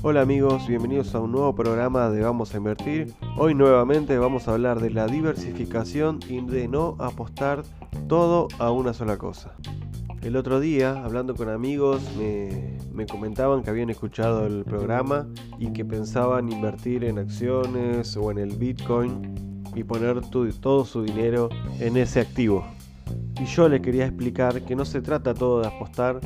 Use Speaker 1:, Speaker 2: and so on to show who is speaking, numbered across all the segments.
Speaker 1: Hola amigos, bienvenidos a un nuevo programa de Vamos a Invertir. Hoy nuevamente vamos a hablar de la diversificación y de no apostar todo a una sola cosa. El otro día, hablando con amigos, me, comentaban que habían escuchado el programa y que pensaban invertir en acciones o en el Bitcoin y poner todo su dinero en ese activo. Y yo les quería explicar que no se trata todo de apostar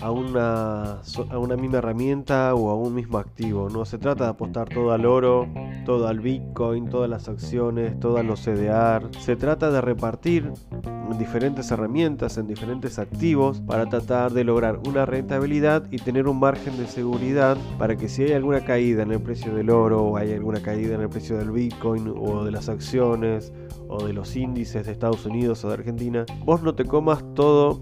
Speaker 1: a una, a una misma herramienta o a un mismo activo. No se trata de apostar todo al oro, todo al Bitcoin, todas las acciones, todos los CDR. Se trata de repartir diferentes herramientas en diferentes activos para tratar de lograr una rentabilidad y tener un margen de seguridad para que si hay alguna caída en el precio del oro o hay alguna caída en el precio del Bitcoin o de las acciones o de los índices de Estados Unidos o de Argentina, vos no te comas todo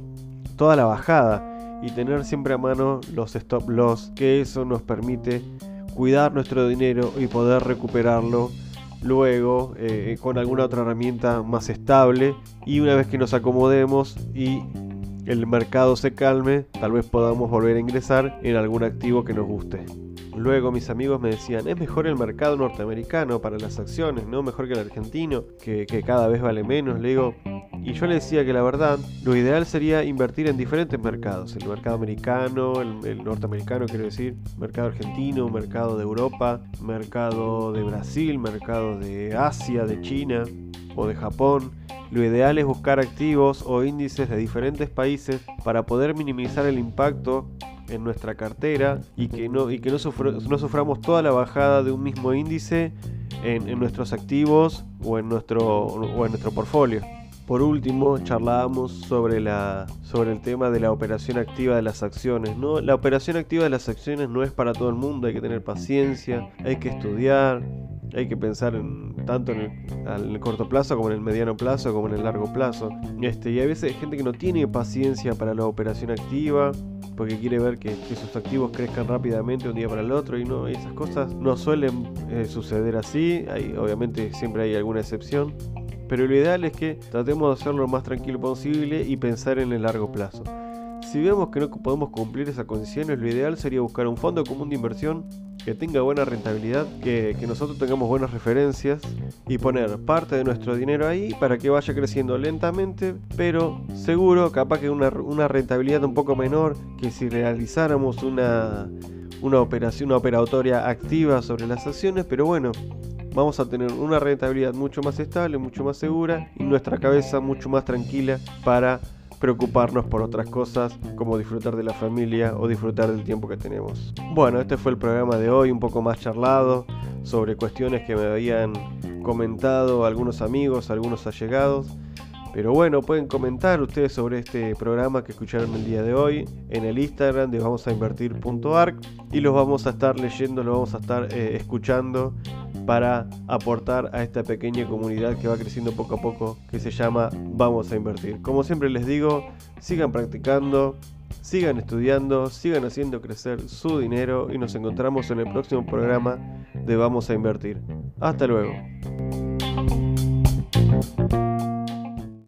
Speaker 1: toda la bajada y tener siempre a mano los stop loss, que eso nos permite cuidar nuestro dinero y poder recuperarlo luego eh, con alguna otra herramienta más estable y una vez que nos acomodemos y el mercado se calme, tal vez podamos volver a ingresar en algún activo que nos guste. Luego mis amigos me decían, es mejor el mercado norteamericano para las acciones, no mejor que el argentino, que, cada vez vale menos. Le digo, y yo le decía que la verdad, lo ideal sería invertir en diferentes mercados. El mercado americano, el, norteamericano quiero decir, mercado argentino, mercado de Europa, mercado de Brasil, mercado de Asia, de China o de Japón. Lo ideal es buscar activos o índices de diferentes países para poder minimizar el impacto en nuestra cartera y que no, y que no, suframos toda la bajada de un mismo índice en, nuestros activos o en nuestro, o en nuestro portfolio. Por último, charlábamos sobre, la, sobre el tema de la operación activa de las acciones. ¿no? La operación activa de las acciones no es para todo el mundo, hay que tener paciencia, hay que estudiar, hay que pensar tanto en el, corto plazo como en el mediano plazo como en el largo plazo. Este, y a veces hay gente que no tiene paciencia para la operación activa porque quiere ver que, sus activos crezcan rápidamente un día para el otro y no esas cosas no suelen eh, suceder así. Hay, obviamente siempre hay alguna excepción. Pero lo ideal es que tratemos de hacerlo lo más tranquilo posible y pensar en el largo plazo. Si vemos que no podemos cumplir esas condiciones, lo ideal sería buscar un fondo común de inversión que tenga buena rentabilidad, que, nosotros tengamos buenas referencias y poner parte de nuestro dinero ahí para que vaya creciendo lentamente, pero seguro, capaz que una, una rentabilidad un poco menor que si realizáramos una, una operación, una operatoria activa sobre las acciones, pero bueno, vamos a tener una rentabilidad mucho más estable, mucho más segura y nuestra cabeza mucho más tranquila para preocuparnos por otras cosas como disfrutar de la familia o disfrutar del tiempo que tenemos. Bueno, este fue el programa de hoy, un poco más charlado sobre cuestiones que me habían comentado algunos amigos, algunos allegados. Pero bueno, pueden comentar ustedes sobre este programa que escucharon el día de hoy en el Instagram de vamos a invertir.arc y los vamos a estar leyendo, los vamos a estar eh, escuchando para aportar a esta pequeña comunidad que va creciendo poco a poco, que se llama Vamos a Invertir. Como siempre les digo, sigan practicando, sigan estudiando, sigan haciendo crecer su dinero y nos encontramos en el próximo programa de Vamos a Invertir. Hasta luego.